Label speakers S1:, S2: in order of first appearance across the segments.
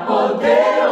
S1: Poder,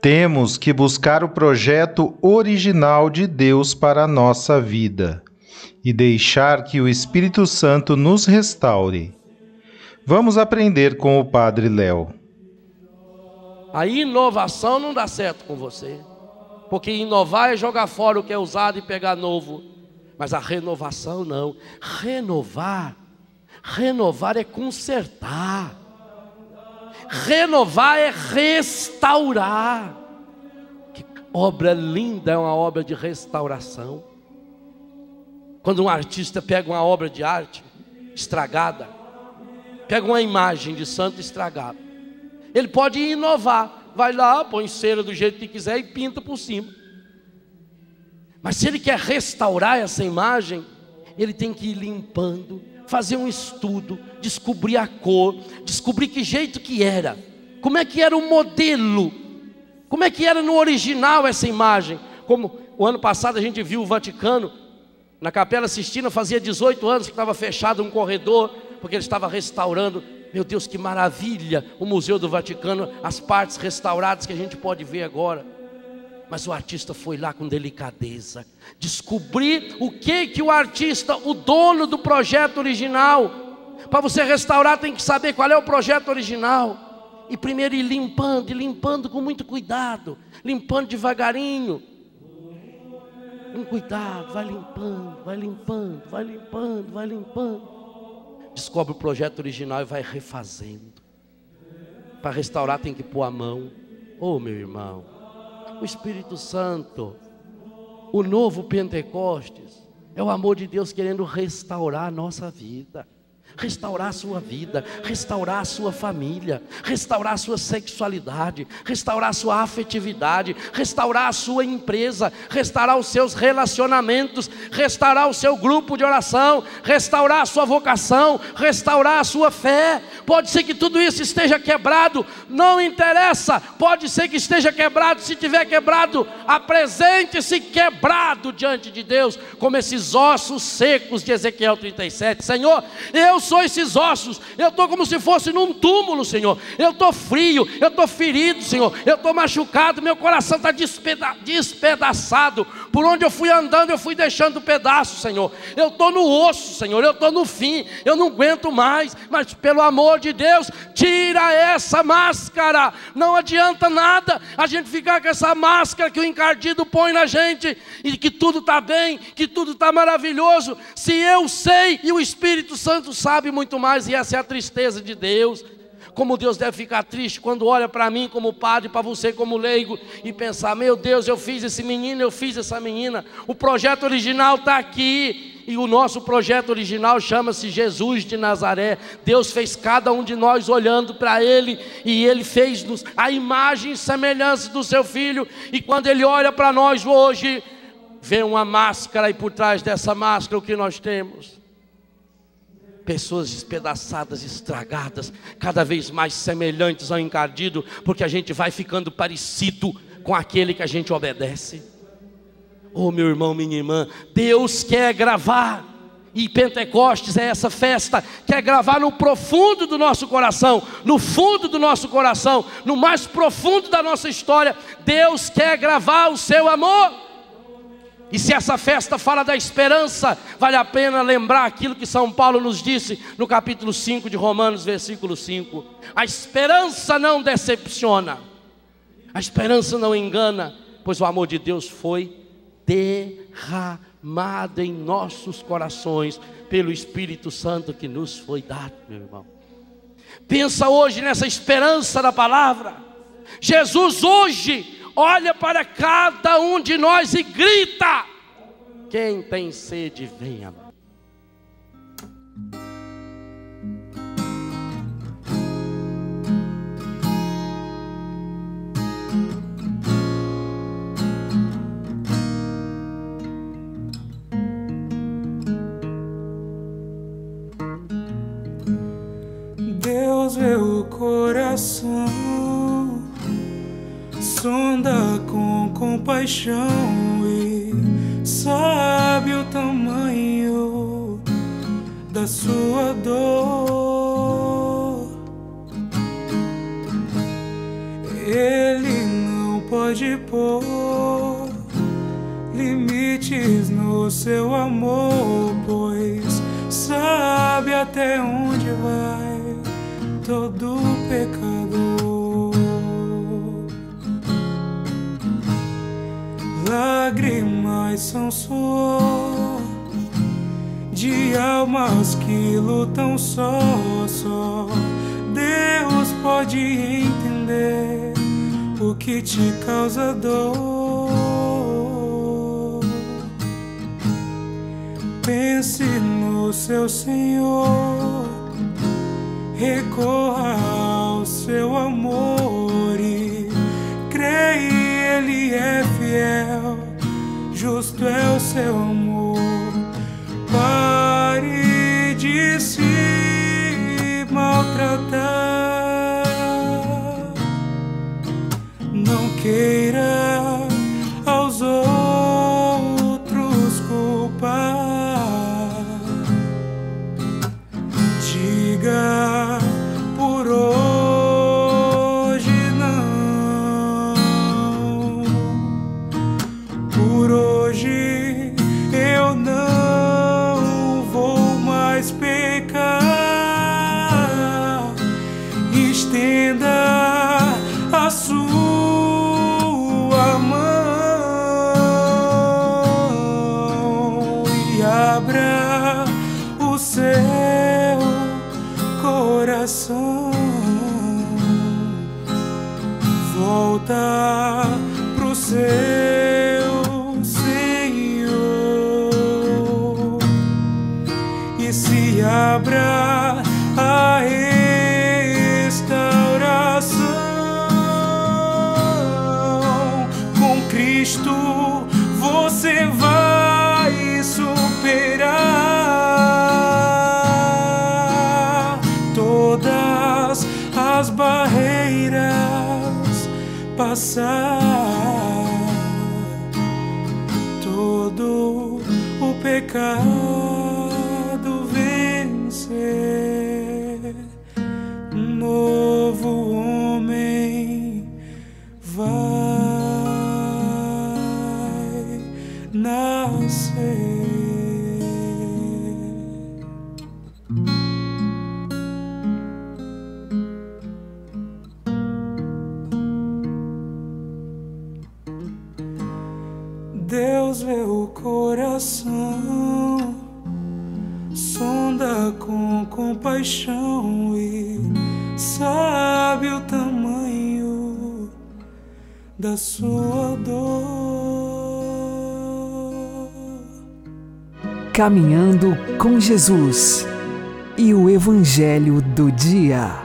S2: Temos que buscar o projeto original de Deus para a nossa vida e deixar que o Espírito Santo nos restaure. Vamos aprender com o Padre Léo.
S3: A inovação não dá certo com você, porque inovar é jogar fora o que é usado e pegar novo, mas a renovação não. Renovar, renovar é consertar, renovar é restaurar. Que obra linda é uma obra de restauração. Quando um artista pega uma obra de arte estragada, pega uma imagem de santo estragada, ele pode inovar, vai lá, põe cera do jeito que quiser e pinta por cima. Mas se ele quer restaurar essa imagem, ele tem que ir limpando, fazer um estudo, descobrir a cor, descobrir que jeito que era, como é que era o modelo, como é que era no original essa imagem. Como o ano passado a gente viu o Vaticano na Capela Sistina fazia 18 anos que estava fechado um corredor, porque ele estava restaurando. Meu Deus, que maravilha! O Museu do Vaticano, as partes restauradas que a gente pode ver agora. Mas o artista foi lá com delicadeza, descobrir o que que o artista, o dono do projeto original, para você restaurar tem que saber qual é o projeto original. E primeiro ir limpando, e limpando com muito cuidado, limpando devagarinho, com cuidado, vai limpando, vai limpando, vai limpando, vai limpando. Descobre o projeto original e vai refazendo. Para restaurar tem que pôr a mão. Oh, meu irmão, o Espírito Santo, o novo Pentecostes, é o amor de Deus querendo restaurar a nossa vida restaurar a sua vida, restaurar a sua família, restaurar a sua sexualidade, restaurar a sua afetividade, restaurar a sua empresa, restaurar os seus relacionamentos, restaurar o seu grupo de oração, restaurar a sua vocação, restaurar a sua fé. Pode ser que tudo isso esteja quebrado, não interessa, pode ser que esteja quebrado, se tiver quebrado, apresente-se quebrado diante de Deus, como esses ossos secos de Ezequiel 37. Senhor, eu sou esses ossos, eu estou como se fosse num túmulo, Senhor. Eu estou frio, eu estou ferido, Senhor. Eu estou machucado, meu coração está despeda despedaçado. Por onde eu fui andando, eu fui deixando pedaços, Senhor. Eu estou no osso, Senhor. Eu estou no fim, eu não aguento mais. Mas pelo amor de Deus, tira essa máscara. Não adianta nada a gente ficar com essa máscara que o encardido põe na gente e que tudo está bem, que tudo está maravilhoso. Se eu sei e o Espírito Santo sabe muito mais, e essa é a tristeza de Deus. Como Deus deve ficar triste quando olha para mim como padre, para você como leigo e pensar: meu Deus, eu fiz esse menino, eu fiz essa menina. O projeto original está aqui. E o nosso projeto original chama-se Jesus de Nazaré. Deus fez cada um de nós olhando para Ele e Ele fez-nos a imagem e semelhança do Seu Filho. E quando Ele olha para nós hoje, vê uma máscara e por trás dessa máscara o que nós temos? Pessoas despedaçadas, estragadas, cada vez mais semelhantes ao encardido, porque a gente vai ficando parecido com aquele que a gente obedece. Oh, meu irmão, minha irmã, Deus quer gravar, e Pentecostes é essa festa, quer gravar no profundo do nosso coração, no fundo do nosso coração, no mais profundo da nossa história, Deus quer gravar o seu amor. E se essa festa fala da esperança, vale a pena lembrar aquilo que São Paulo nos disse no capítulo 5 de Romanos, versículo 5. A esperança não decepciona, a esperança não engana, pois o amor de Deus foi derramado em nossos corações pelo Espírito Santo que nos foi dado, meu irmão. Pensa hoje nessa esperança da palavra. Jesus hoje olha para cada um de nós e grita: Quem tem sede, venha.
S4: 生。Justo é o seu amor. Pare de se maltratar, não queira
S5: side. Com Jesus e o Evangelho do Dia.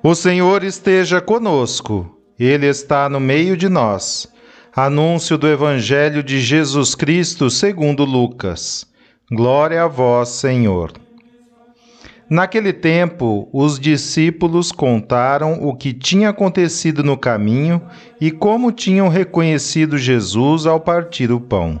S2: O Senhor esteja conosco, Ele está no meio de nós. Anúncio do Evangelho de Jesus Cristo segundo Lucas. Glória a vós, Senhor. Naquele tempo, os discípulos contaram o que tinha acontecido no caminho e como tinham reconhecido Jesus ao partir o pão.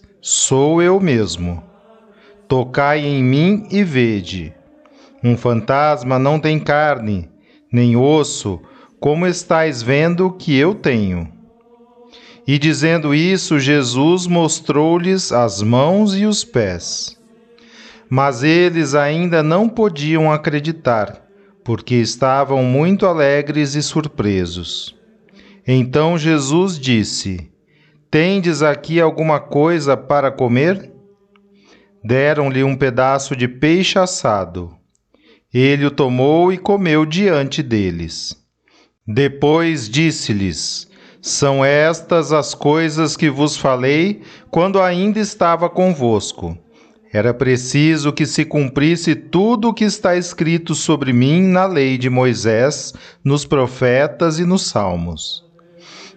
S2: sou eu mesmo. Tocai em mim e vede. Um fantasma não tem carne, nem osso, como estáis vendo que eu tenho. E dizendo isso, Jesus mostrou-lhes as mãos e os pés. Mas eles ainda não podiam acreditar, porque estavam muito alegres e surpresos. Então Jesus disse: Tendes aqui alguma coisa para comer? Deram-lhe um pedaço de peixe assado. Ele o tomou e comeu diante deles. Depois disse-lhes: São estas as coisas que vos falei quando ainda estava convosco era preciso que se cumprisse tudo o que está escrito sobre mim na lei de Moisés, nos profetas e nos salmos.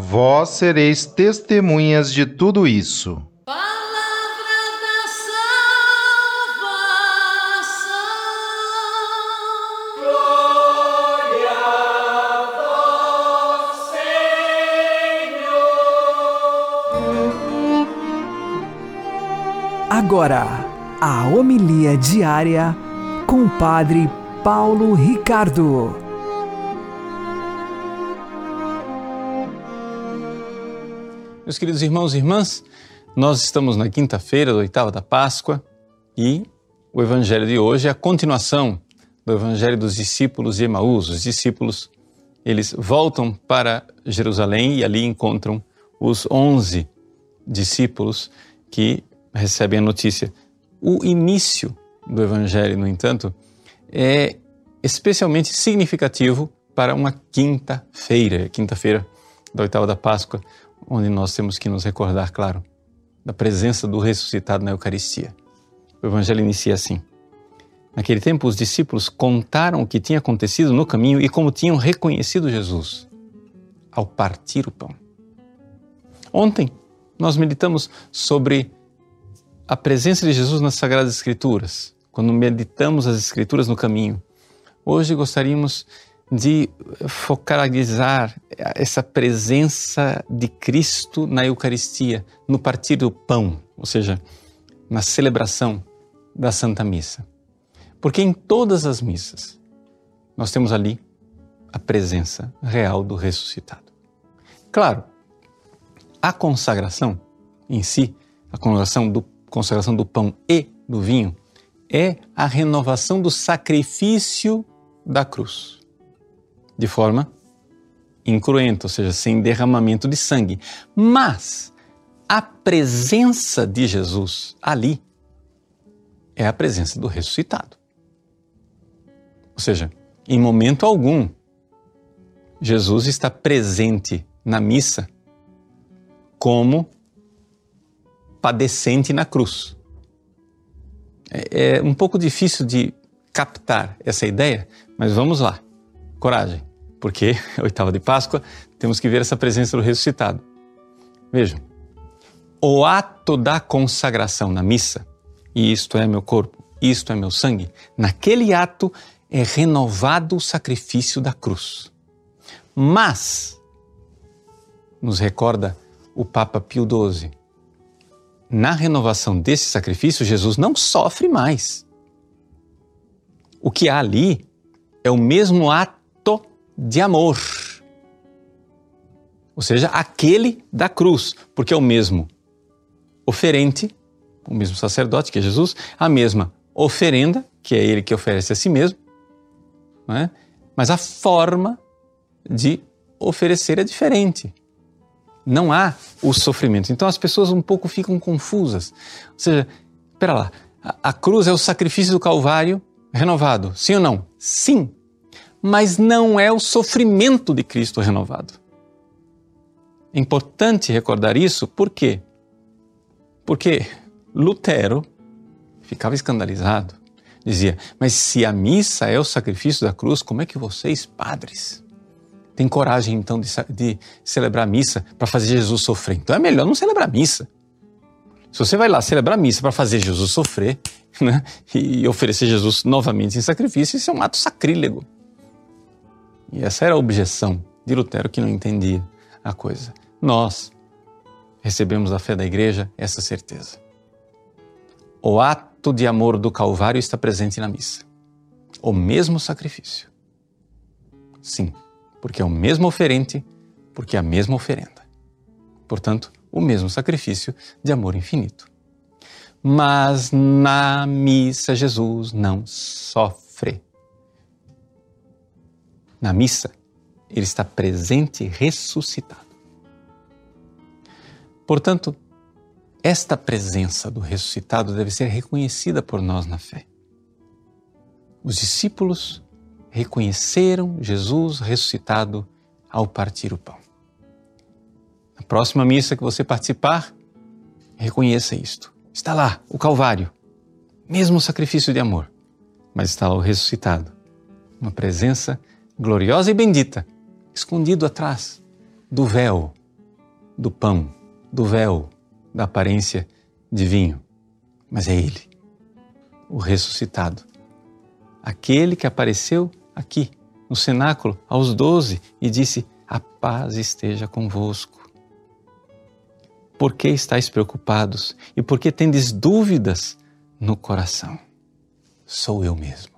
S2: Vós sereis testemunhas de tudo isso.
S5: Agora, a homilia diária com o Padre Paulo Ricardo.
S6: Meus queridos irmãos e irmãs, nós estamos na quinta-feira da oitava da Páscoa e o Evangelho de hoje é a continuação do Evangelho dos discípulos de Emaús. Os discípulos, eles voltam para Jerusalém e ali encontram os onze discípulos que recebem a notícia. O início do Evangelho, no entanto, é especialmente significativo para uma quinta-feira, quinta-feira da oitava da Páscoa, onde nós temos que nos recordar, claro, da presença do ressuscitado na Eucaristia. O Evangelho inicia assim. Naquele tempo, os discípulos contaram o que tinha acontecido no caminho e como tinham reconhecido Jesus ao partir o pão. Ontem, nós meditamos sobre a presença de Jesus nas Sagradas Escrituras, quando meditamos as Escrituras no caminho. Hoje gostaríamos de focalizar essa presença de Cristo na Eucaristia, no partir do pão, ou seja, na celebração da Santa Missa. Porque em todas as missas nós temos ali a presença real do ressuscitado. Claro, a consagração em si, a consagração do consagração do pão e do vinho é a renovação do sacrifício da cruz, de forma incruenta, ou seja, sem derramamento de sangue. Mas a presença de Jesus ali é a presença do ressuscitado. Ou seja, em momento algum, Jesus está presente na missa como padecente na cruz. É, é um pouco difícil de captar essa ideia, mas vamos lá. Coragem, porque oitava de Páscoa, temos que ver essa presença do ressuscitado. Vejam, o ato da consagração na missa, e isto é meu corpo, isto é meu sangue, naquele ato é renovado o sacrifício da cruz. Mas, nos recorda o Papa Pio XII, na renovação desse sacrifício, Jesus não sofre mais. O que há ali é o mesmo ato de amor. Ou seja, aquele da cruz, porque é o mesmo oferente, o mesmo sacerdote que é Jesus, a mesma oferenda, que é ele que oferece a si mesmo, é? mas a forma de oferecer é diferente. Não há o sofrimento. Então as pessoas um pouco ficam confusas. Ou seja, espera lá, a, a cruz é o sacrifício do Calvário renovado, sim ou não? Sim, mas não é o sofrimento de Cristo renovado. É importante recordar isso, por quê? Porque Lutero ficava escandalizado. Dizia, mas se a missa é o sacrifício da cruz, como é que vocês, padres, têm coragem então de, de celebrar a missa para fazer Jesus sofrer? Então é melhor não celebrar a missa. Se você vai lá celebrar a missa para fazer Jesus sofrer né, e oferecer Jesus novamente em sacrifício, isso é um ato sacrílego. E essa era a objeção de Lutero que não entendia a coisa. Nós recebemos da fé da igreja essa certeza. O ato de amor do Calvário está presente na missa. O mesmo sacrifício. Sim, porque é o mesmo oferente, porque é a mesma oferenda. Portanto, o mesmo sacrifício de amor infinito. Mas na missa Jesus não sofre. Na missa, ele está presente ressuscitado. Portanto, esta presença do ressuscitado deve ser reconhecida por nós na fé. Os discípulos reconheceram Jesus ressuscitado ao partir o pão. Na próxima missa que você participar, reconheça isto. Está lá o Calvário, mesmo sacrifício de amor, mas está lá o ressuscitado, uma presença gloriosa e bendita, escondido atrás do véu do pão, do véu da aparência de vinho, mas é Ele, o ressuscitado, aquele que apareceu aqui no cenáculo aos doze e disse: A paz esteja convosco. Por que estáis preocupados e por que tendes dúvidas no coração? Sou eu mesmo.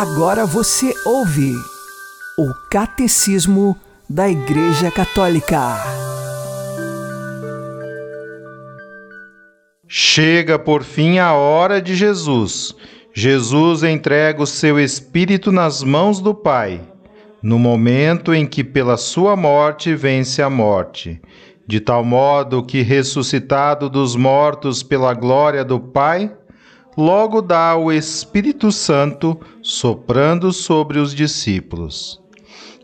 S5: Agora você ouve o Catecismo da Igreja Católica.
S7: Chega por fim a hora de Jesus. Jesus entrega o seu Espírito nas mãos do Pai, no momento em que, pela sua morte, vence a morte, de tal modo que, ressuscitado dos mortos pela glória do Pai, logo dá o Espírito Santo soprando sobre os discípulos.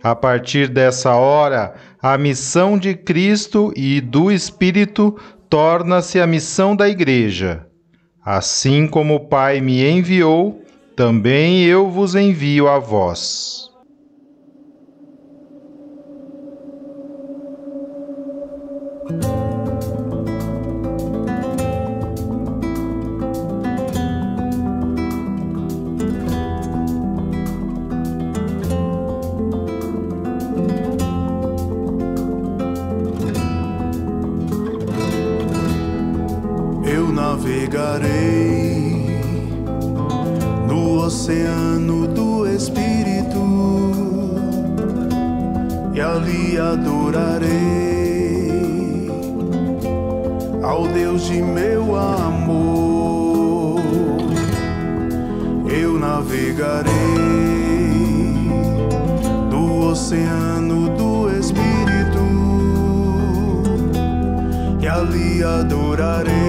S7: A partir dessa hora, a missão de Cristo e do Espírito torna-se a missão da Igreja. Assim como o Pai me enviou, também eu vos envio a vós. Deus de meu amor, eu navegarei do oceano do Espírito e ali adorarei.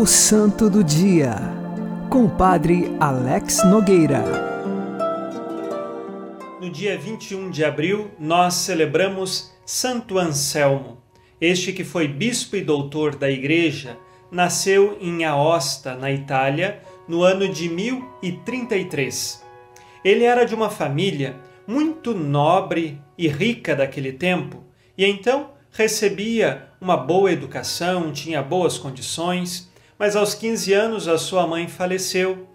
S5: O Santo do Dia, com o Padre Alex Nogueira.
S8: No dia 21 de abril, nós celebramos Santo Anselmo. Este que foi bispo e doutor da Igreja, nasceu em Aosta, na Itália, no ano de 1033. Ele era de uma família muito nobre e rica daquele tempo, e então recebia uma boa educação, tinha boas condições, mas aos 15 anos a sua mãe faleceu.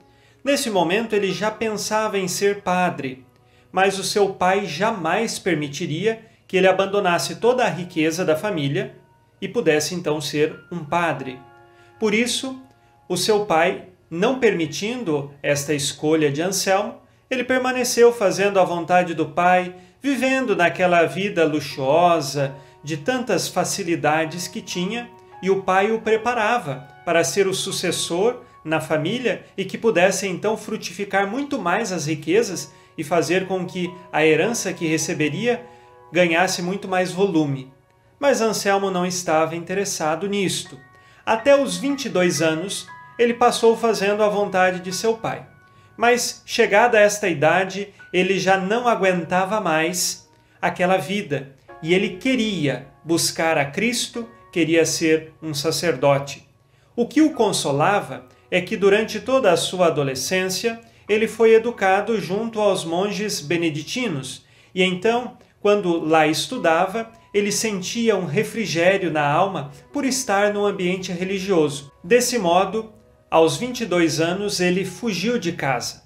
S8: Nesse momento ele já pensava em ser padre, mas o seu pai jamais permitiria que ele abandonasse toda a riqueza da família e pudesse então ser um padre. Por isso, o seu pai, não permitindo esta escolha de Anselmo, ele permaneceu fazendo a vontade do pai, vivendo naquela vida luxuosa, de tantas facilidades que tinha, e o pai o preparava para ser o sucessor na família e que pudesse então frutificar muito mais as riquezas e fazer com que a herança que receberia ganhasse muito mais volume. Mas Anselmo não estava interessado nisto. Até os 22 anos, ele passou fazendo a vontade de seu pai. Mas, chegada a esta idade, ele já não aguentava mais aquela vida e ele queria buscar a Cristo, queria ser um sacerdote. O que o consolava é que durante toda a sua adolescência ele foi educado junto aos monges beneditinos e então, quando lá estudava, ele sentia um refrigério na alma por estar num ambiente religioso. Desse modo, aos 22 anos, ele fugiu de casa.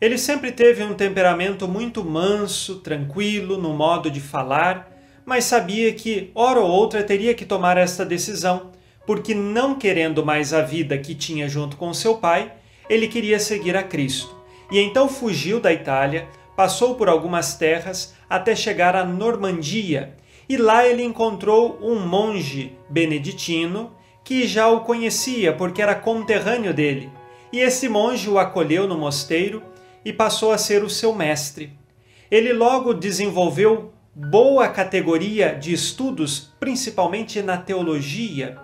S8: Ele sempre teve um temperamento muito manso, tranquilo no modo de falar, mas sabia que, hora ou outra, teria que tomar esta decisão, porque, não querendo mais a vida que tinha junto com seu pai, ele queria seguir a Cristo. E então fugiu da Itália, passou por algumas terras até chegar à Normandia, e lá ele encontrou um monge beneditino que já o conhecia porque era conterrâneo dele. E esse monge o acolheu no mosteiro e passou a ser o seu mestre. Ele logo desenvolveu boa categoria de estudos, principalmente na teologia,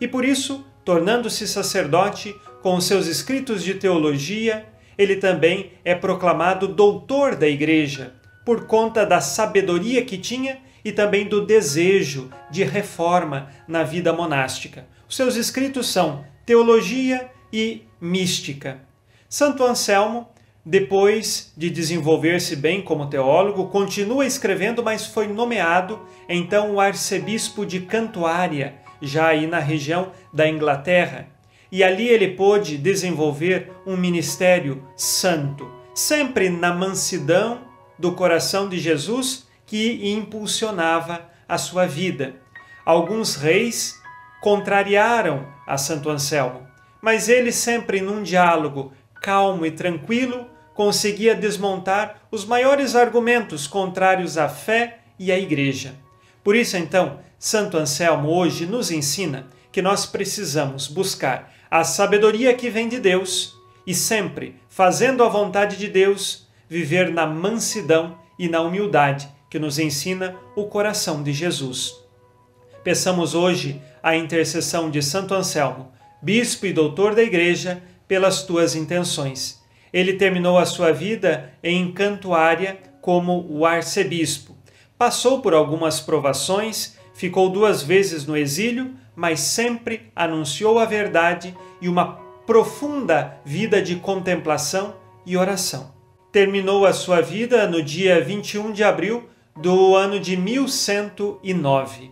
S8: e por isso, tornando-se sacerdote com seus escritos de teologia, ele também é proclamado doutor da Igreja, por conta da sabedoria que tinha e também do desejo de reforma na vida monástica. Os seus escritos são Teologia e Mística. Santo Anselmo, depois de desenvolver-se bem como teólogo, continua escrevendo, mas foi nomeado então o arcebispo de Cantuária, já aí na região da Inglaterra. E ali ele pôde desenvolver um ministério santo, sempre na mansidão do coração de Jesus que impulsionava a sua vida. Alguns reis contrariaram a Santo Anselmo, mas ele sempre num diálogo calmo e tranquilo conseguia desmontar os maiores argumentos contrários à fé e à igreja. Por isso então, Santo Anselmo hoje nos ensina que nós precisamos buscar a sabedoria que vem de Deus e sempre, fazendo a vontade de Deus, viver na mansidão e na humildade que nos ensina o coração de Jesus. Peçamos hoje a intercessão de Santo Anselmo, bispo e doutor da Igreja, pelas tuas intenções. Ele terminou a sua vida em Cantuária como o arcebispo. Passou por algumas provações, ficou duas vezes no exílio, mas sempre anunciou a verdade e uma profunda vida de contemplação e oração. Terminou a sua vida no dia 21 de abril do ano de 1109.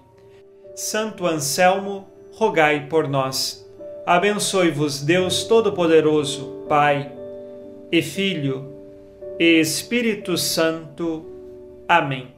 S8: Santo Anselmo, rogai por nós. Abençoe-vos Deus Todo-Poderoso, Pai e Filho e Espírito Santo. Amém.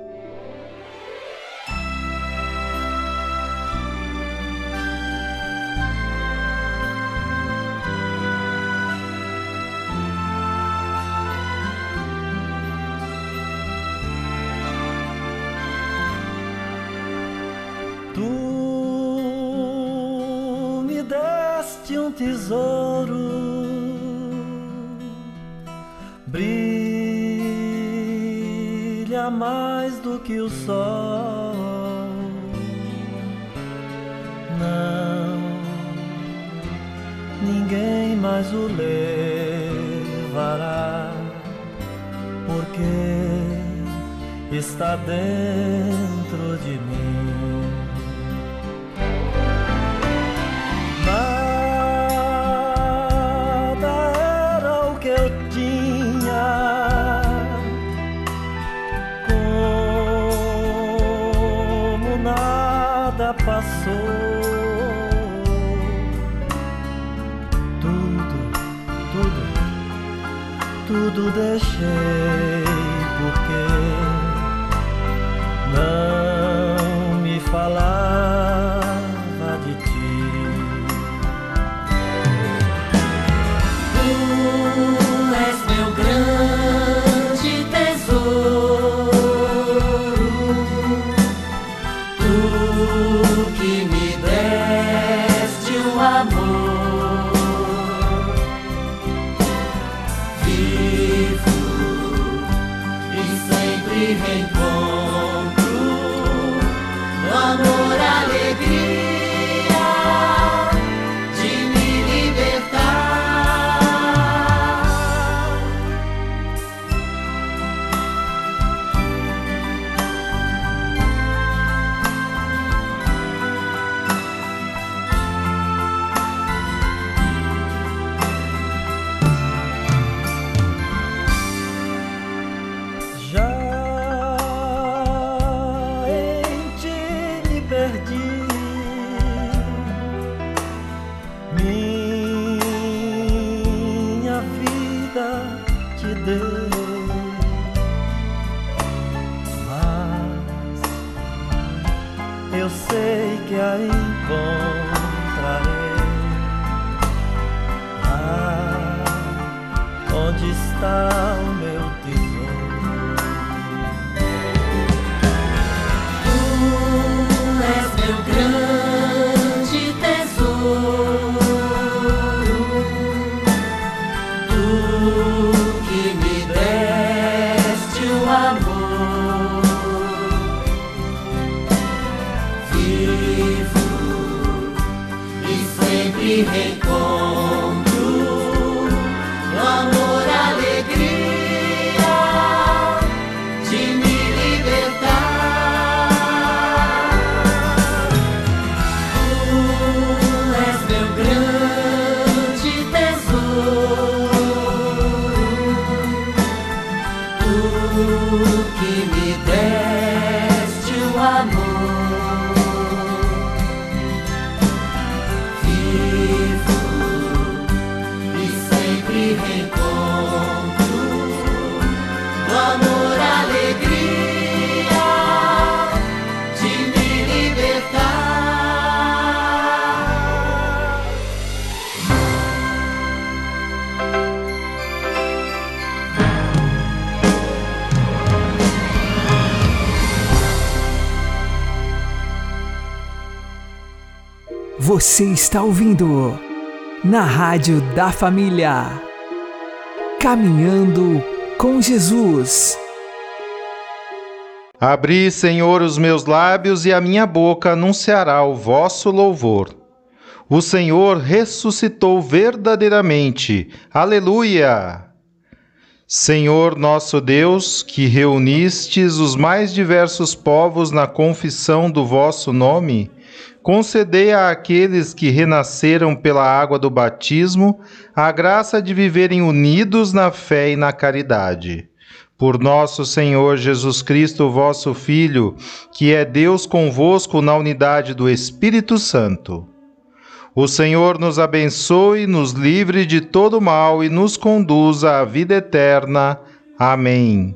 S9: Brilha mais do que o sol. Não, ninguém mais o levará, porque está dentro de mim. Tudo deixei porque não
S1: sempre sempre reencontro
S5: Você está ouvindo na Rádio da Família. Caminhando com Jesus.
S10: Abri, Senhor, os meus lábios e a minha boca anunciará o vosso louvor. O Senhor ressuscitou verdadeiramente. Aleluia! Senhor nosso Deus, que reunistes os mais diversos povos na confissão do vosso nome, concedei àqueles que renasceram pela água do batismo a graça de viverem unidos na fé e na caridade por nosso Senhor Jesus Cristo, vosso Filho, que é Deus convosco na unidade do Espírito Santo. O Senhor nos abençoe, nos livre de todo mal e nos conduza à vida eterna. Amém.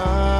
S11: my